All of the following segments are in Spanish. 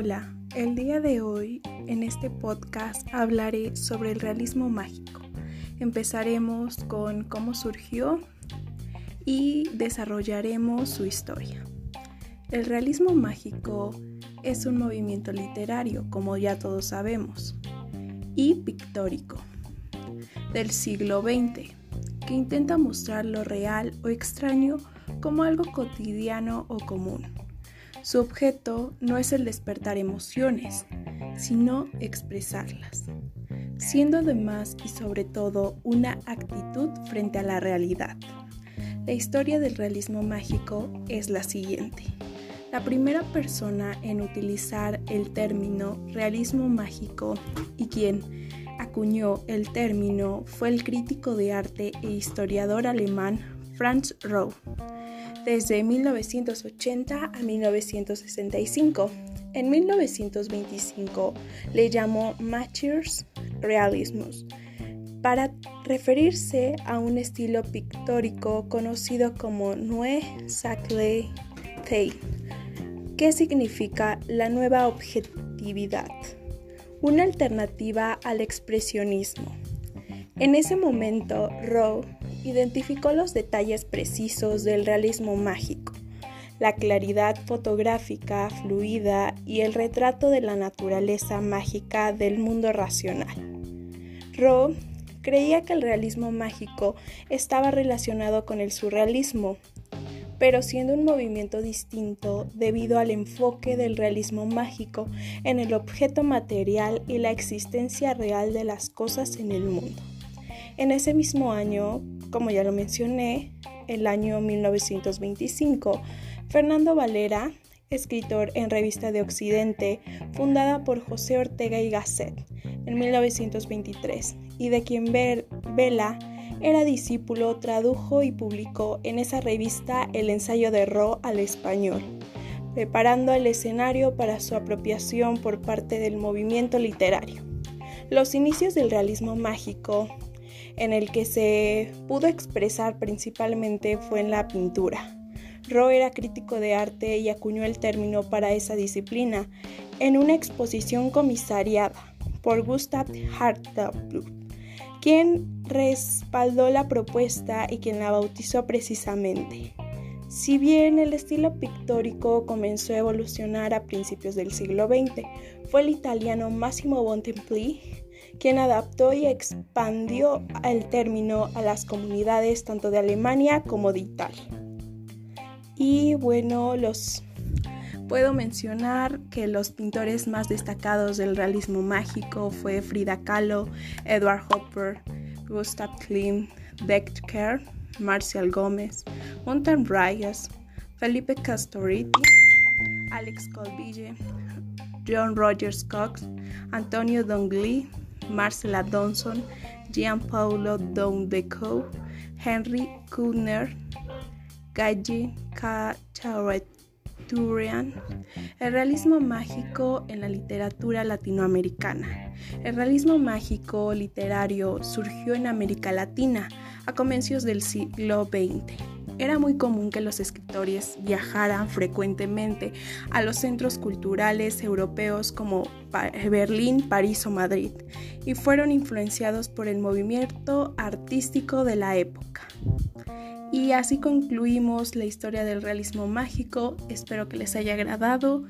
Hola, el día de hoy en este podcast hablaré sobre el realismo mágico. Empezaremos con cómo surgió y desarrollaremos su historia. El realismo mágico es un movimiento literario, como ya todos sabemos, y pictórico del siglo XX, que intenta mostrar lo real o extraño como algo cotidiano o común. Su objeto no es el despertar emociones, sino expresarlas, siendo además y sobre todo una actitud frente a la realidad. La historia del realismo mágico es la siguiente. La primera persona en utilizar el término realismo mágico y quien acuñó el término fue el crítico de arte e historiador alemán Franz Roh desde 1980 a 1965. En 1925 le llamó Mathias Realismus para referirse a un estilo pictórico conocido como Saclei Tei, que significa la nueva objetividad, una alternativa al expresionismo. En ese momento, Rowe identificó los detalles precisos del realismo mágico, la claridad fotográfica fluida y el retrato de la naturaleza mágica del mundo racional. Rowe creía que el realismo mágico estaba relacionado con el surrealismo, pero siendo un movimiento distinto debido al enfoque del realismo mágico en el objeto material y la existencia real de las cosas en el mundo. En ese mismo año, como ya lo mencioné, el año 1925, Fernando Valera, escritor en Revista de Occidente, fundada por José Ortega y Gasset en 1923, y de quien Vela era discípulo, tradujo y publicó en esa revista el ensayo de Ro al español, preparando el escenario para su apropiación por parte del movimiento literario. Los inicios del realismo mágico en el que se pudo expresar principalmente fue en la pintura. Ro era crítico de arte y acuñó el término para esa disciplina en una exposición comisariada por Gustav Hartlaub, quien respaldó la propuesta y quien la bautizó precisamente. Si bien el estilo pictórico comenzó a evolucionar a principios del siglo XX, fue el italiano Massimo Bontempli quien adaptó y expandió el término a las comunidades tanto de Alemania como de Italia. Y bueno, los puedo mencionar que los pintores más destacados del realismo mágico fue Frida Kahlo, Edward Hopper, Gustav Klimt, Becker, Marcial Gómez, Montan Reyes, Felipe Castoriti, Alex Colville, John Rogers Cox, Antonio Dongli, Marcela Donson, Gianpaolo Dondeco, Henry Kuhner, Galle Cachareturian. El realismo mágico en la literatura latinoamericana. El realismo mágico literario surgió en América Latina a comienzos del siglo XX era muy común que los escritores viajaran frecuentemente a los centros culturales europeos como Berlín, París o Madrid y fueron influenciados por el movimiento artístico de la época. Y así concluimos la historia del realismo mágico. Espero que les haya agradado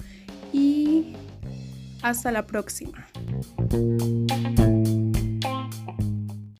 y hasta la próxima.